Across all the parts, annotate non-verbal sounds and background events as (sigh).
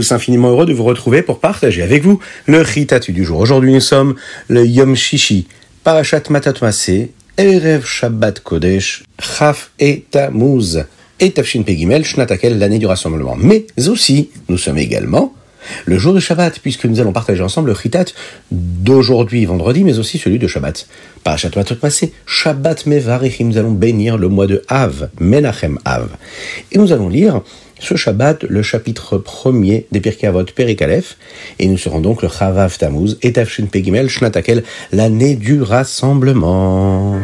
tous infiniment heureux de vous retrouver pour partager avec vous le Ritatu du jour. Aujourd'hui, nous sommes le Yom Shishi, Parashat Matat Maseh, Erev Shabbat Kodesh, Chaf et Tammuz, et Tafshin Pegimel, Shnatakel, l'année du rassemblement. Mais aussi, nous sommes également le jour de Shabbat, puisque nous allons partager ensemble le Ritat d'aujourd'hui, vendredi, mais aussi celui de Shabbat. Parashat Matot Maseh, Shabbat Mevarechim, nous allons bénir le mois de Av, Menachem Av. Et nous allons lire ce Shabbat le chapitre premier des Pirkei Avot et nous serons donc le Chavav Tammuz et Tafshin Pegimel Shnatakel, l'année du rassemblement.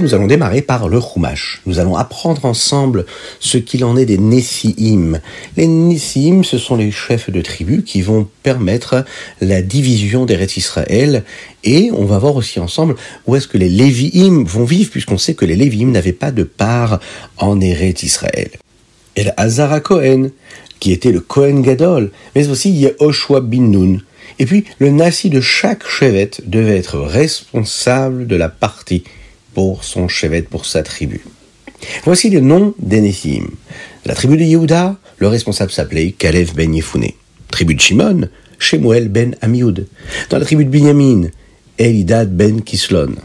Nous allons démarrer par le Chumash. Nous allons apprendre ensemble ce qu'il en est des Nessiim. Les Nessiim, ce sont les chefs de tribus qui vont permettre la division des Rêtes Israël. Et on va voir aussi ensemble où est-ce que les Lévi'im vont vivre, puisqu'on sait que les Lévi'im n'avaient pas de part en Eretz Israël. Et Hazara Cohen, qui était le Cohen Gadol, mais aussi Yehoshua bin Nun. Et puis, le Nasi de chaque chevet devait être responsable de la partie pour son chevet, pour sa tribu. Voici le nom des Néphilim. La tribu de Yehuda, le responsable s'appelait Kalev ben Yefouné. Tribu de Shimon, Shemuel ben Amioud. Dans la tribu de Binyamin, Elidad ben Kislon.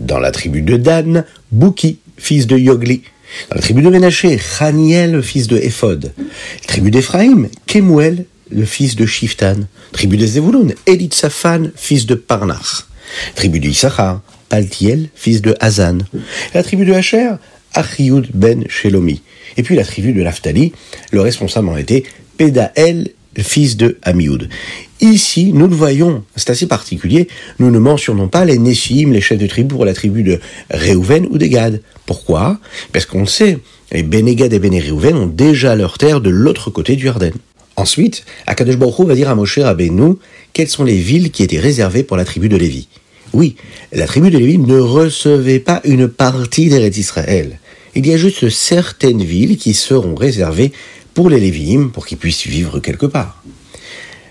Dans la tribu de Dan, Bouki, fils de Yogli. Dans la tribu de Ménaché, Chaniel, fils de Ephod. La tribu d'Ephraïm, Kemuel, le fils de Shiftan. Tribu de Zevulun, Elitzaphan, fils de Parnach. Tribu de Issachar, Paltiel, fils de Hazan. La tribu de Hacher, Achioud ben Shelomi. Et puis la tribu de Naphtali, le responsable en était Pédaël, fils de Amioud. Ici, nous le voyons, c'est assez particulier, nous ne mentionnons pas les Neshim, les chefs de tribu pour la tribu de Réhouven ou de Gad. Pourquoi? Parce qu'on le sait, les Benegad et Béné-Réhouven ont déjà leur terre de l'autre côté du Jordan. Ensuite, Akadosh va dire à Moshe Rabbeinu quelles sont les villes qui étaient réservées pour la tribu de Lévi? Oui, la tribu de Lévi ne recevait pas une partie des Israël. Il y a juste certaines villes qui seront réservées pour les Lévi'im pour qu'ils puissent vivre quelque part.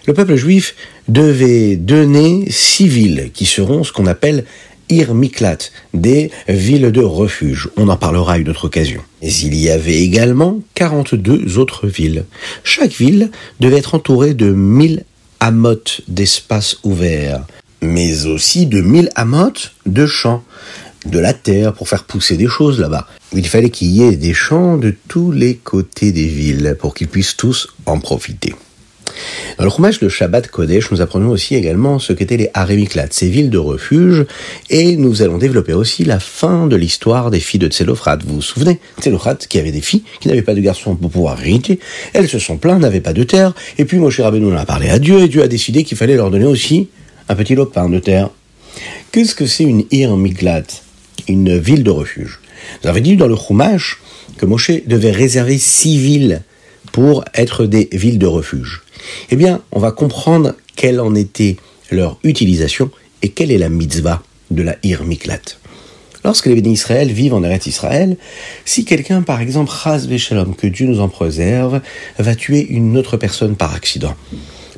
Le peuple juif devait donner six villes qui seront ce qu'on appelle Ir Miklat, des villes de refuge. On en parlera à une autre occasion. Mais il y avait également 42 autres villes. Chaque ville devait être entourée de 1000 amotes d'espace ouvert mais aussi de mille amotes de champs, de la terre pour faire pousser des choses là-bas. Il fallait qu'il y ait des champs de tous les côtés des villes pour qu'ils puissent tous en profiter. Dans le Chumash de Shabbat Kodesh, nous apprenons aussi également ce qu'étaient les Harémiklat, ces villes de refuge, et nous allons développer aussi la fin de l'histoire des filles de Tselophat. Vous vous souvenez Tselophat qui avait des filles, qui n'avaient pas de garçons pour pouvoir hériter, elles se sont plaintes, n'avaient pas de terre, et puis Moshe Rabbeinu en a parlé à Dieu, et Dieu a décidé qu'il fallait leur donner aussi un petit lopin de terre. Qu'est-ce que c'est une Ir Une ville de refuge? Vous avez dit dans le Chumash que Moshe devait réserver six villes pour être des villes de refuge. Eh bien, on va comprendre quelle en était leur utilisation et quelle est la mitzvah de la Ir. Lorsque les bénis Israël vivent en Eretz Israël, si quelqu'un, par exemple, Chaz Veshalom, que Dieu nous en préserve, va tuer une autre personne par accident,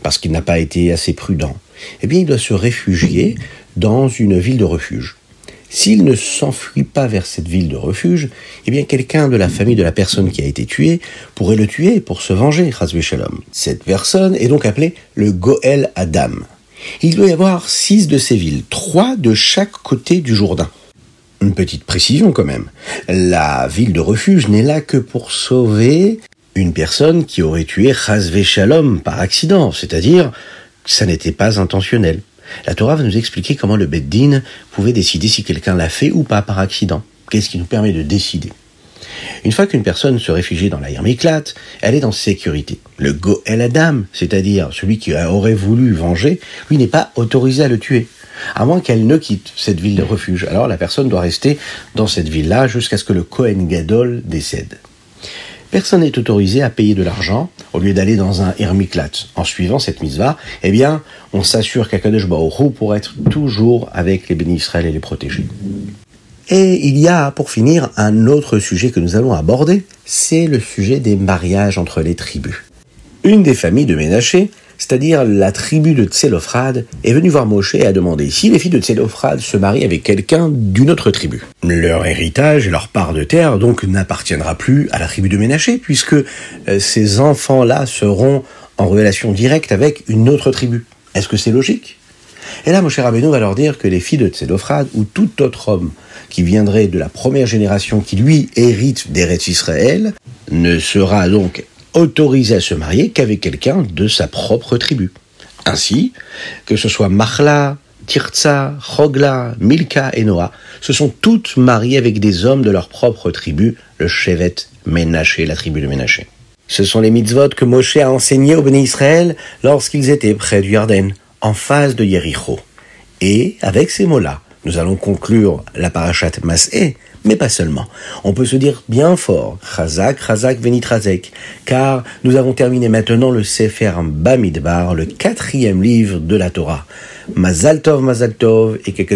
parce qu'il n'a pas été assez prudent, eh bien, il doit se réfugier dans une ville de refuge. S'il ne s'enfuit pas vers cette ville de refuge, eh bien, quelqu'un de la famille de la personne qui a été tuée pourrait le tuer pour se venger, Shalom. Cette personne est donc appelée le Goël Adam. Il doit y avoir six de ces villes, trois de chaque côté du Jourdain. Une petite précision quand même. La ville de refuge n'est là que pour sauver une personne qui aurait tué Chazvé par accident, c'est-à-dire ça n'était pas intentionnel. La Torah va nous expliquer comment le Beddin pouvait décider si quelqu'un l'a fait ou pas par accident. Qu'est-ce qui nous permet de décider? Une fois qu'une personne se réfugie dans la Miklat, elle est dans sécurité. Le Goel Adam, c'est-à-dire celui qui aurait voulu venger, lui n'est pas autorisé à le tuer. À moins qu'elle ne quitte cette ville de refuge. Alors la personne doit rester dans cette ville-là jusqu'à ce que le Kohen Gadol décède personne n'est autorisé à payer de l'argent au lieu d'aller dans un hermiklat. En suivant cette mitzvah, eh bien, on s'assure qu'Akadosh Baruch pour être toujours avec les bénis Israël et les protéger. Et il y a, pour finir, un autre sujet que nous allons aborder, c'est le sujet des mariages entre les tribus. Une des familles de Ménaché c'est-à-dire la tribu de Tselophrad, est venue voir Moshe et a demandé si les filles de Tselophrad se marient avec quelqu'un d'une autre tribu. Leur héritage leur part de terre donc n'appartiendra plus à la tribu de Ménaché, puisque euh, ces enfants-là seront en relation directe avec une autre tribu. Est-ce que c'est logique? Et là, Moshe Rabbeinu va leur dire que les filles de Tselophrad ou tout autre homme qui viendrait de la première génération qui lui hérite d'Eretz Israël ne sera donc autorisé à se marier qu'avec quelqu'un de sa propre tribu. Ainsi, que ce soit Machla, Tirtza, Chogla, Milka et Noah, se sont toutes mariées avec des hommes de leur propre tribu, le Shevet Ménaché, la tribu de Ménaché. Ce sont les mitzvot que Moshe a enseignés au Béné Israël lorsqu'ils étaient près du Yarden, en face de Yericho. Et avec ces mots-là, nous allons conclure la parashat Mas'eh, mais pas seulement. On peut se dire bien fort, Chazak, Chazak, Venitrazek, car nous avons terminé maintenant le Sefer Bamidbar, le quatrième livre de la Torah. Mazal Tov, Mazal Tov, et que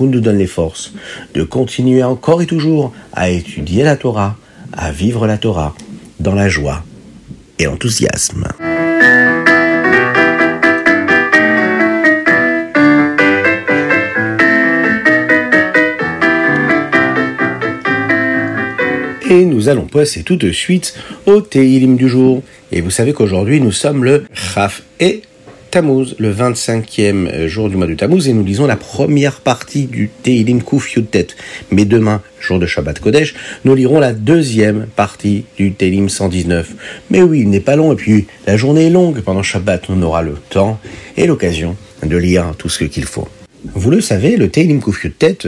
nous donne les forces de continuer encore et toujours à étudier la Torah, à vivre la Torah, dans la joie et l'enthousiasme. Nous allons passer tout de suite au Teilim du jour. Et vous savez qu'aujourd'hui nous sommes le Chaf et Tammuz, le 25e jour du mois de Tammuz, et nous lisons la première partie du Teilim Kuf Yutet. Mais demain, jour de Shabbat Kodesh, nous lirons la deuxième partie du Teilim 119. Mais oui, il n'est pas long, et puis la journée est longue. Pendant Shabbat, on aura le temps et l'occasion de lire tout ce qu'il faut. Vous le savez, le Teilim Kuf Yutet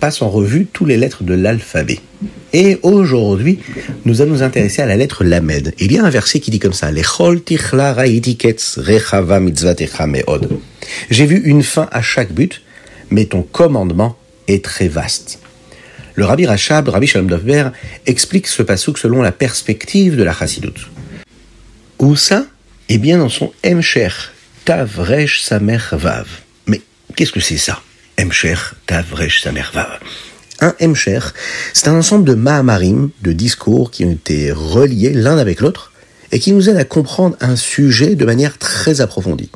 passe en revue toutes les lettres de l'alphabet. Et aujourd'hui, nous allons nous intéresser à la lettre Lamed. Il y a un verset qui dit comme ça J'ai vu une fin à chaque but, mais ton commandement est très vaste. Le Rabbi Rachab, Rabbi Shalom Dovber, explique ce passouk selon la perspective de la Chassidut. Où ça? Eh bien dans son Emcher, Tavresh Samer Vav. Qu'est-ce que c'est ça? Emcher, Tavresh Samer Vav un Hemcher, c'est un ensemble de Mahamarim, de discours qui ont été reliés l'un avec l'autre et qui nous aident à comprendre un sujet de manière très approfondie.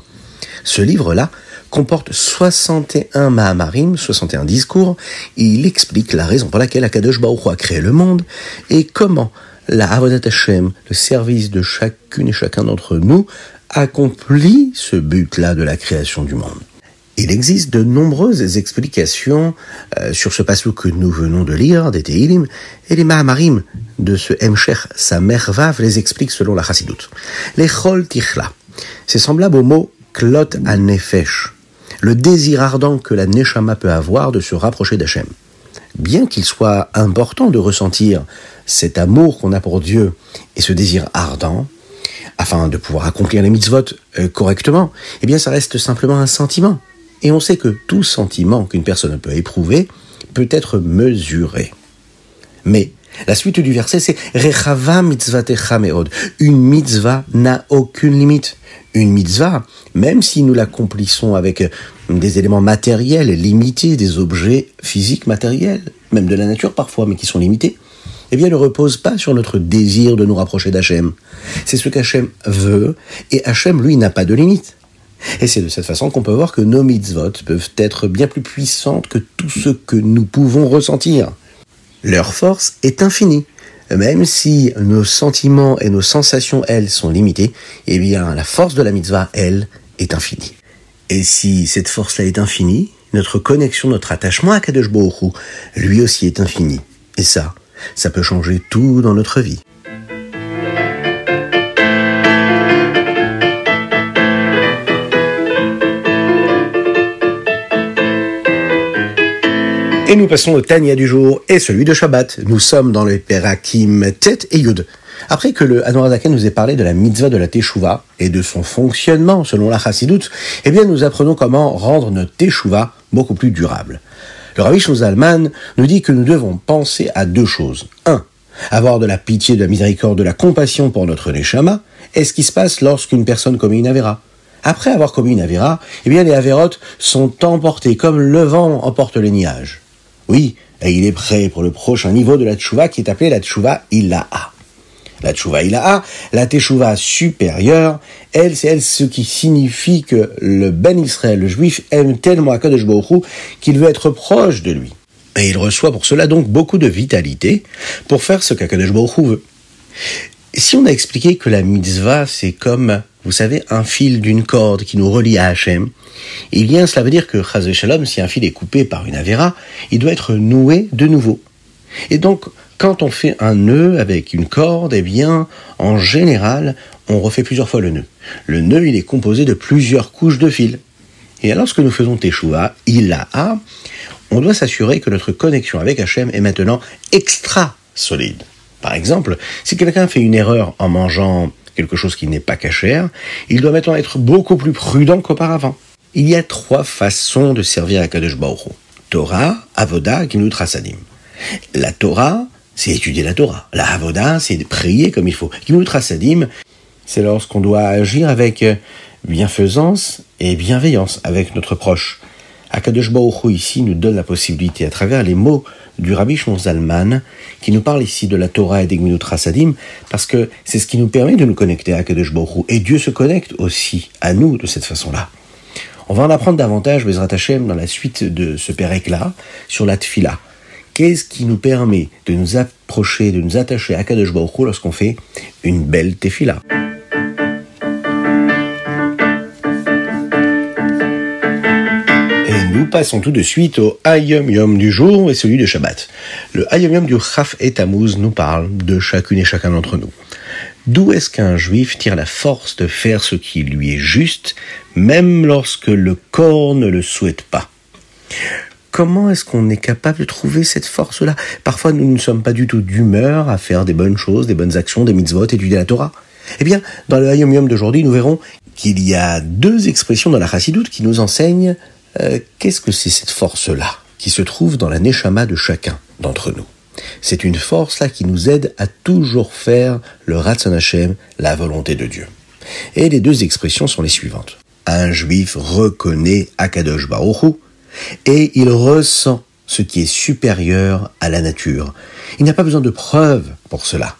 Ce livre-là comporte 61 Mahamarim, 61 discours, et il explique la raison pour laquelle Akadosh Baruch a créé le monde et comment la Avodat Hashem, le service de chacune et chacun d'entre nous, accomplit ce but-là de la création du monde. Il existe de nombreuses explications euh, sur ce passage que nous venons de lire, des Tehilim, et les Mahamarim de ce Hemshech, sa les expliquent selon la Chassidut. Les Chol Tichla, c'est semblable au mot Klot Nefesh, le désir ardent que la Neshama peut avoir de se rapprocher d'Hachem. Bien qu'il soit important de ressentir cet amour qu'on a pour Dieu et ce désir ardent, afin de pouvoir accomplir les mitzvot euh, correctement, eh bien ça reste simplement un sentiment. Et on sait que tout sentiment qu'une personne peut éprouver peut être mesuré. Mais la suite du verset, c'est Rechava mitzvatecha meod. Une mitzvah n'a aucune limite. Une mitzvah, même si nous l'accomplissons avec des éléments matériels limités, des objets physiques matériels, même de la nature parfois, mais qui sont limités, eh bien, ne repose pas sur notre désir de nous rapprocher d'Hachem. C'est ce qu'Hachem veut, et Hachem, lui, n'a pas de limite. Et c'est de cette façon qu'on peut voir que nos mitzvot peuvent être bien plus puissantes que tout ce que nous pouvons ressentir. Leur force est infinie. Même si nos sentiments et nos sensations, elles, sont limitées, eh bien, la force de la mitzvah, elle, est infinie. Et si cette force-là est infinie, notre connexion, notre attachement à Kadosh Baruch lui aussi est infini. Et ça, ça peut changer tout dans notre vie. Passons au Tania du jour et celui de Shabbat. Nous sommes dans les Perakim Tet et Yud. Après que le Admorazaken nous ait parlé de la mitzvah de la Teshuvah et de son fonctionnement selon la Chassidut, eh bien nous apprenons comment rendre notre Teshuvah beaucoup plus durable. Le Rabbi Zalman nous dit que nous devons penser à deux choses. Un, avoir de la pitié, de la miséricorde, de la compassion pour notre Neshama, est ce qui se passe lorsqu'une personne commet une Avera. Après avoir commis une Avera, eh bien les Avérotes sont emportées comme le vent emporte les nuages. Oui, et il est prêt pour le prochain niveau de la tchouva qui est appelé la tchouva ilaha. La tchouva ilaha, la teshuva supérieure, elle, c'est elle ce qui signifie que le Ben Israël, le juif, aime tellement Akadosh Baruch qu'il veut être proche de lui. Et il reçoit pour cela donc beaucoup de vitalité pour faire ce qu'Akadosh Baruch veut. Si on a expliqué que la mitzvah, c'est comme, vous savez, un fil d'une corde qui nous relie à Hachem, eh bien, cela veut dire que, Chaz Shalom, si un fil est coupé par une avéra, il doit être noué de nouveau. Et donc, quand on fait un nœud avec une corde, eh bien, en général, on refait plusieurs fois le nœud. Le nœud, il est composé de plusieurs couches de fil. Et alors, lorsque nous faisons Teshuvah, il a, on doit s'assurer que notre connexion avec Hachem est maintenant extra solide. Par exemple, si quelqu'un fait une erreur en mangeant quelque chose qui n'est pas cachère, il doit maintenant être beaucoup plus prudent qu'auparavant. Il y a trois façons de servir à Kadosh Baruch Torah, Avoda, Gimlut Rasadim. La Torah, c'est étudier la Torah. La Avoda, c'est prier comme il faut. Gimlut Rasadim, c'est lorsqu'on doit agir avec bienfaisance et bienveillance avec notre proche. Akadosh Baruch ici nous donne la possibilité, à travers les mots du Rabbi Shmon Zalman, qui nous parle ici de la Torah et des Rasadim, parce que c'est ce qui nous permet de nous connecter à Akadosh Baruch Et Dieu se connecte aussi à nous de cette façon-là. On va en apprendre davantage, Bezrat Hashem, dans la suite de ce pérec-là, sur la Tfila. Qu'est-ce qui nous permet de nous approcher, de nous attacher à Kadosh Baruch lorsqu'on fait une belle Tefila Nous passons tout de suite au Ayom Yom du jour et celui de Shabbat. Le Ayom Yom du Chaf et Tammuz nous parle de chacune et chacun d'entre nous. D'où est-ce qu'un juif tire la force de faire ce qui lui est juste, même lorsque le corps ne le souhaite pas? Comment est-ce qu'on est capable de trouver cette force-là? Parfois, nous ne sommes pas du tout d'humeur à faire des bonnes choses, des bonnes actions, des mitzvot, étudier la Torah. Eh bien, dans le Hayom Yom d'aujourd'hui, nous verrons qu'il y a deux expressions dans la Chassidoute qui nous enseignent euh, qu'est-ce que c'est cette force-là qui se trouve dans la neshama de chacun d'entre nous? C'est une force-là qui nous aide à toujours faire le Ratzon Hashem, la volonté de Dieu. Et les deux expressions sont les suivantes. Un juif reconnaît Akadosh Baruch et il ressent ce qui est supérieur à la nature. Il n'a pas besoin de preuves pour cela.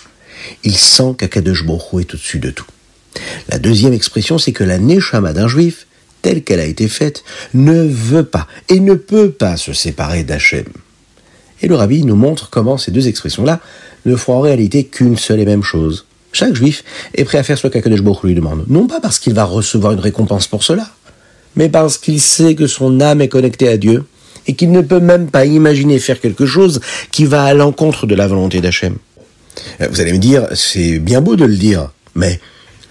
Il sent qu'Akadosh Baruch est au-dessus de tout. La deuxième expression, c'est que la neshama d'un juif telle qu'elle a été faite, ne veut pas et ne peut pas se séparer d'Hachem. Et le rabbi nous montre comment ces deux expressions-là ne font en réalité qu'une seule et même chose. Chaque juif est prêt à faire ce qu'Akadosh Baruch lui demande, non pas parce qu'il va recevoir une récompense pour cela, mais parce qu'il sait que son âme est connectée à Dieu et qu'il ne peut même pas imaginer faire quelque chose qui va à l'encontre de la volonté d'Hachem. Euh, vous allez me dire, c'est bien beau de le dire, mais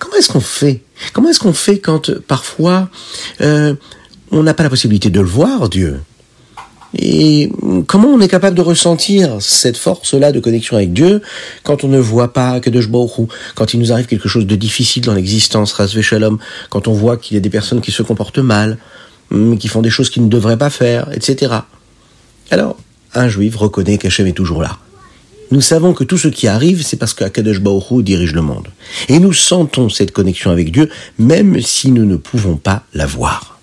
comment est-ce qu'on fait? Comment est-ce qu'on fait quand euh, parfois euh, on n'a pas la possibilité de le voir, Dieu? Et comment on est capable de ressentir cette force-là de connexion avec Dieu quand on ne voit pas que de ou quand il nous arrive quelque chose de difficile dans l'existence, Shalom, quand on voit qu'il y a des personnes qui se comportent mal, hum, qui font des choses qu'ils ne devraient pas faire, etc. Alors, un juif reconnaît qu'Hachem est toujours là. Nous savons que tout ce qui arrive, c'est parce qu'Akadosh Baruch dirige le monde. Et nous sentons cette connexion avec Dieu, même si nous ne pouvons pas la voir.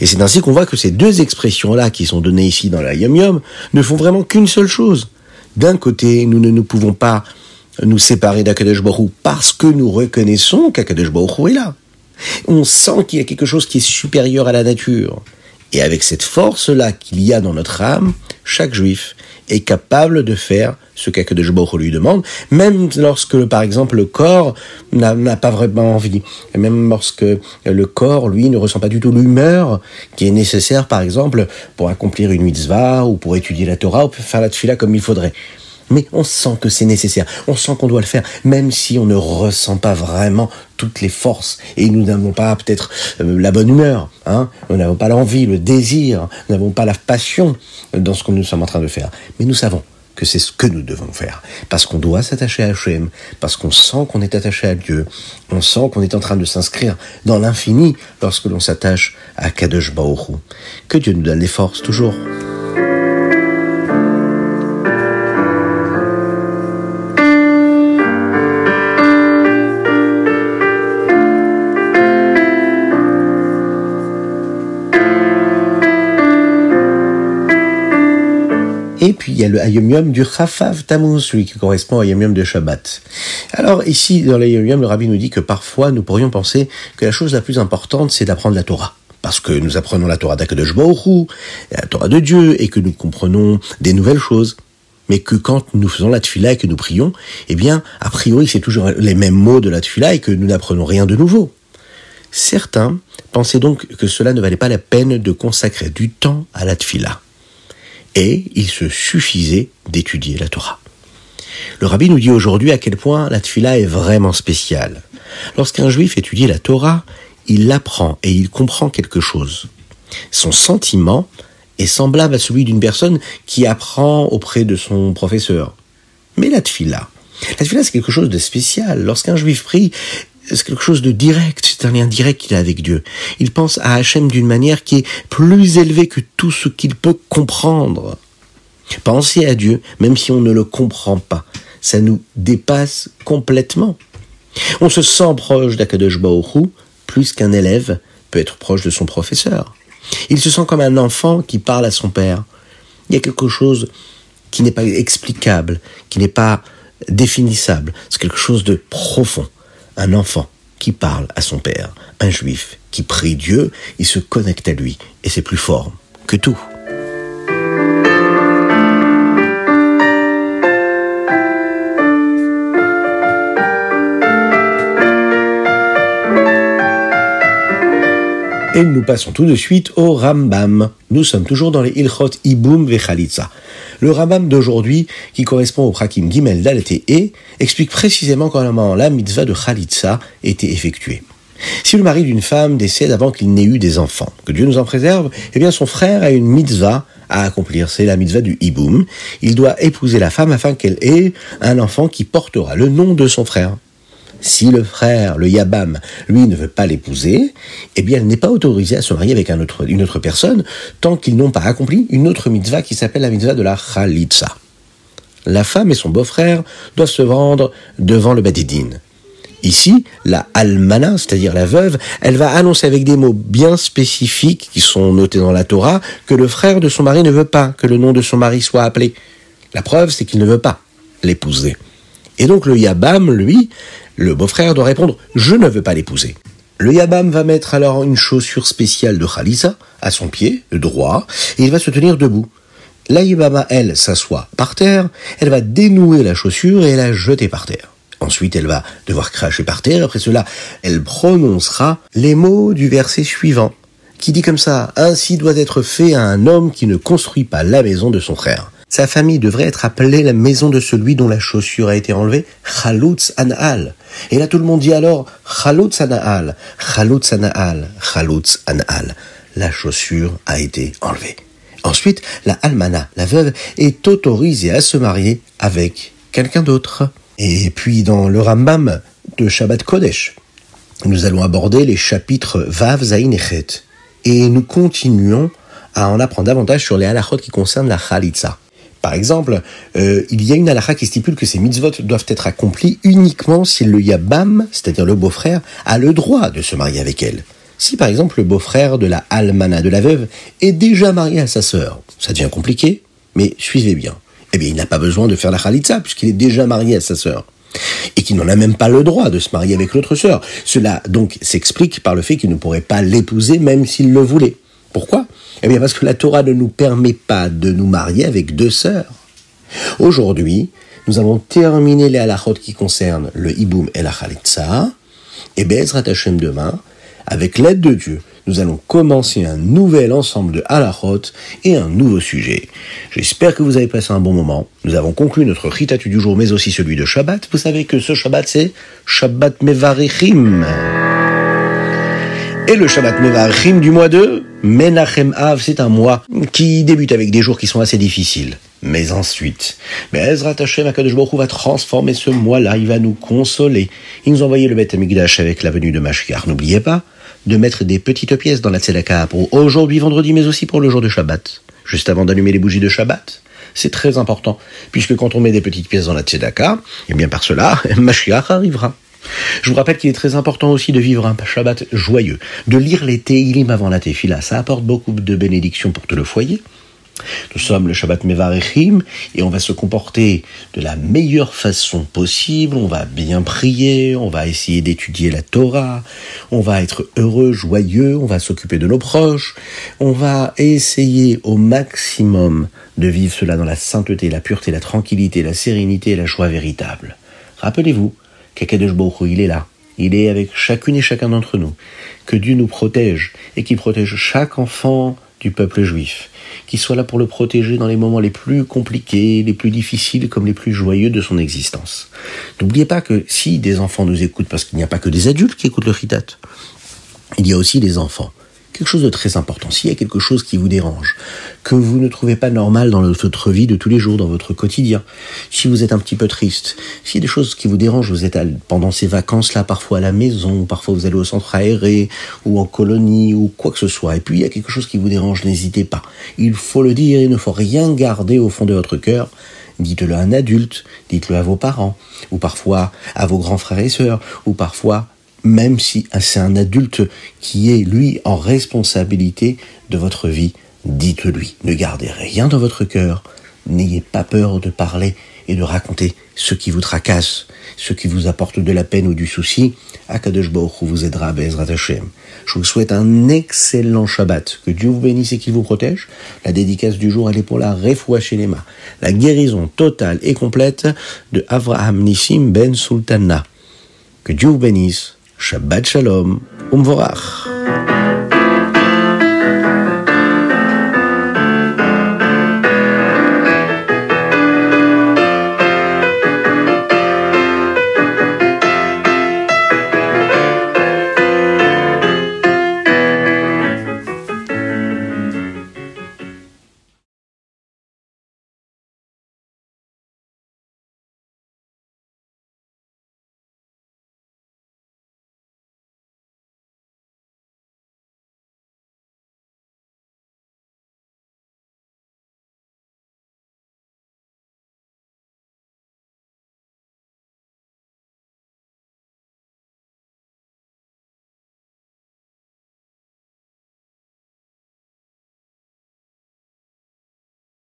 Et c'est ainsi qu'on voit que ces deux expressions-là qui sont données ici dans la Yom Yom ne font vraiment qu'une seule chose. D'un côté, nous ne pouvons pas nous séparer d'Akadosh Baruch parce que nous reconnaissons qu'Akadosh Baruch est là. On sent qu'il y a quelque chose qui est supérieur à la nature. Et avec cette force-là qu'il y a dans notre âme, chaque juif est capable de faire ce qu'Akadosh lui demande, même lorsque, par exemple, le corps n'a pas vraiment envie, et même lorsque le corps, lui, ne ressent pas du tout l'humeur qui est nécessaire, par exemple, pour accomplir une mitzvah, ou pour étudier la Torah, ou pour faire la tefila comme il faudrait. Mais on sent que c'est nécessaire, on sent qu'on doit le faire, même si on ne ressent pas vraiment toutes les forces, et nous n'avons pas peut-être euh, la bonne humeur, hein, nous n'avons pas l'envie, le désir, nous n'avons pas la passion dans ce que nous sommes en train de faire. Mais nous savons que c'est ce que nous devons faire. Parce qu'on doit s'attacher à Hachem, parce qu'on sent qu'on est attaché à Dieu, on sent qu'on est en train de s'inscrire dans l'infini lorsque l'on s'attache à Kadosh Baoru. Que Dieu nous donne les forces toujours. Et puis il y a le Yom du Chafav Tammuz, celui qui correspond au Yom de Shabbat. Alors ici, dans l'Ayom Yom, le rabbi nous dit que parfois nous pourrions penser que la chose la plus importante, c'est d'apprendre la Torah parce que nous apprenons la Torah d'Akadosh Baruch la Torah de Dieu, et que nous comprenons des nouvelles choses. Mais que quand nous faisons la tefila et que nous prions, eh bien, a priori, c'est toujours les mêmes mots de la tefila et que nous n'apprenons rien de nouveau. Certains pensaient donc que cela ne valait pas la peine de consacrer du temps à la tefila. Et il se suffisait d'étudier la Torah. Le rabbi nous dit aujourd'hui à quel point la tefila est vraiment spéciale. Lorsqu'un juif étudie la Torah, il l'apprend et il comprend quelque chose. Son sentiment est semblable à celui d'une personne qui apprend auprès de son professeur. Mais la tfila, la tfila c'est quelque chose de spécial. Lorsqu'un juif prie, c'est quelque chose de direct, c'est un lien direct qu'il a avec Dieu. Il pense à Hachem d'une manière qui est plus élevée que tout ce qu'il peut comprendre. Penser à Dieu, même si on ne le comprend pas, ça nous dépasse complètement. On se sent proche d'Akadosh Baoru plus qu'un élève peut être proche de son professeur. Il se sent comme un enfant qui parle à son père. Il y a quelque chose qui n'est pas explicable, qui n'est pas définissable. C'est quelque chose de profond. Un enfant qui parle à son père. Un juif qui prie Dieu, il se connecte à lui. Et c'est plus fort que tout. Et nous passons tout de suite au Rambam. Nous sommes toujours dans les Ilchot Ibum Vechalitza. Le Rambam d'aujourd'hui, qui correspond au Prakim Gimel Dalet et explique précisément comment la mitzvah de Chalitza était effectuée. Si le mari d'une femme décède avant qu'il n'ait eu des enfants, que Dieu nous en préserve, eh bien son frère a une mitzvah à accomplir, c'est la mitzvah du Ibum. Il doit épouser la femme afin qu'elle ait un enfant qui portera le nom de son frère. Si le frère, le Yabam, lui ne veut pas l'épouser, eh bien elle n'est pas autorisée à se marier avec une autre personne tant qu'ils n'ont pas accompli une autre mitzvah qui s'appelle la mitzvah de la Khalitsa. La femme et son beau-frère doivent se vendre devant le Badidin. Ici, la almana, c'est-à-dire la veuve, elle va annoncer avec des mots bien spécifiques qui sont notés dans la Torah que le frère de son mari ne veut pas que le nom de son mari soit appelé. La preuve, c'est qu'il ne veut pas l'épouser. Et donc le Yabam, lui, le beau-frère doit répondre Je ne veux pas l'épouser. Le Yabam va mettre alors une chaussure spéciale de Khalisa à son pied, droit, et il va se tenir debout. La Yabama, elle, s'assoit par terre, elle va dénouer la chaussure et la jeter par terre. Ensuite, elle va devoir cracher par terre. Après cela, elle prononcera les mots du verset suivant, qui dit comme ça, Ainsi doit être fait à un homme qui ne construit pas la maison de son frère. Sa famille devrait être appelée la maison de celui dont la chaussure a été enlevée, Chalutz An'al. Et là tout le monde dit alors, Chalutz An'al, Chalutz An'al, Chalutz An'al. La chaussure a été enlevée. Ensuite, la almana, la veuve, est autorisée à se marier avec quelqu'un d'autre. Et puis dans le Rambam de Shabbat Kodesh, nous allons aborder les chapitres Vav, Zain et nous continuons à en apprendre davantage sur les halachot qui concernent la Chalitza. Par exemple, euh, il y a une halakha qui stipule que ces mitzvot doivent être accomplis uniquement si le yabam, c'est-à-dire le beau-frère, a le droit de se marier avec elle. Si par exemple le beau-frère de la almana de la veuve est déjà marié à sa sœur, ça devient compliqué, mais suivez bien. Eh bien, il n'a pas besoin de faire la khalitza puisqu'il est déjà marié à sa sœur et qu'il n'en a même pas le droit de se marier avec l'autre sœur. Cela donc s'explique par le fait qu'il ne pourrait pas l'épouser même s'il le voulait. Pourquoi? Eh bien parce que la Torah ne nous permet pas de nous marier avec deux sœurs. Aujourd'hui, nous allons terminer les halachot qui concernent le hiboum et la chalitza. Et Bezrat Hashem demain, avec l'aide de Dieu, nous allons commencer un nouvel ensemble de halachot et un nouveau sujet. J'espère que vous avez passé un bon moment. Nous avons conclu notre ritatu du jour, mais aussi celui de Shabbat. Vous savez que ce Shabbat, c'est Shabbat Mevarichim. Et le Shabbat Mevarichim du mois de Menachem Av, c'est un mois qui débute avec des jours qui sont assez difficiles. Mais ensuite, Ezra Hashem Akadosh Baruch va transformer ce mois-là, il va nous consoler. Il nous a envoyé le Beth Amikdash avec la venue de Mashiach. N'oubliez pas de mettre des petites pièces dans la Tzedaka pour aujourd'hui vendredi, mais aussi pour le jour de Shabbat. Juste avant d'allumer les bougies de Shabbat. C'est très important, puisque quand on met des petites pièces dans la Tzedaka, eh bien par cela, (laughs) Mashiach arrivera. Je vous rappelle qu'il est très important aussi de vivre un Shabbat joyeux, de lire les Teilim avant la Tefila. Ça apporte beaucoup de bénédictions pour tout le foyer. Nous sommes le Shabbat Mevarechim et on va se comporter de la meilleure façon possible. On va bien prier, on va essayer d'étudier la Torah, on va être heureux, joyeux, on va s'occuper de nos proches, on va essayer au maximum de vivre cela dans la sainteté, la pureté, la tranquillité, la sérénité et la joie véritable. Rappelez-vous qu'Akadosh il est là. Il est avec chacune et chacun d'entre nous. Que Dieu nous protège et qu'il protège chaque enfant du peuple juif, qui soit là pour le protéger dans les moments les plus compliqués, les plus difficiles comme les plus joyeux de son existence. N'oubliez pas que si des enfants nous écoutent, parce qu'il n'y a pas que des adultes qui écoutent le ritat, il y a aussi des enfants quelque chose de très important. S'il y a quelque chose qui vous dérange, que vous ne trouvez pas normal dans votre vie de tous les jours, dans votre quotidien, si vous êtes un petit peu triste, s'il y a des choses qui vous dérangent, vous êtes pendant ces vacances-là, parfois à la maison, parfois vous allez au centre aéré, ou en colonie, ou quoi que ce soit, et puis il y a quelque chose qui vous dérange, n'hésitez pas. Il faut le dire, il ne faut rien garder au fond de votre cœur. Dites-le à un adulte, dites-le à vos parents, ou parfois à vos grands frères et sœurs, ou parfois même si c'est un adulte qui est, lui, en responsabilité de votre vie, dites-lui. Ne gardez rien dans votre cœur, n'ayez pas peur de parler et de raconter ce qui vous tracasse, ce qui vous apporte de la peine ou du souci. Akadosh Baruch vous aidera, Bezrat Hashem. Je vous souhaite un excellent Shabbat. Que Dieu vous bénisse et qu'il vous protège. La dédicace du jour, elle est pour la Refoua Shelema, la guérison totale et complète de Avraham Nissim Ben Sultana. Que Dieu vous bénisse. Shabbat Shalom, Umvorach.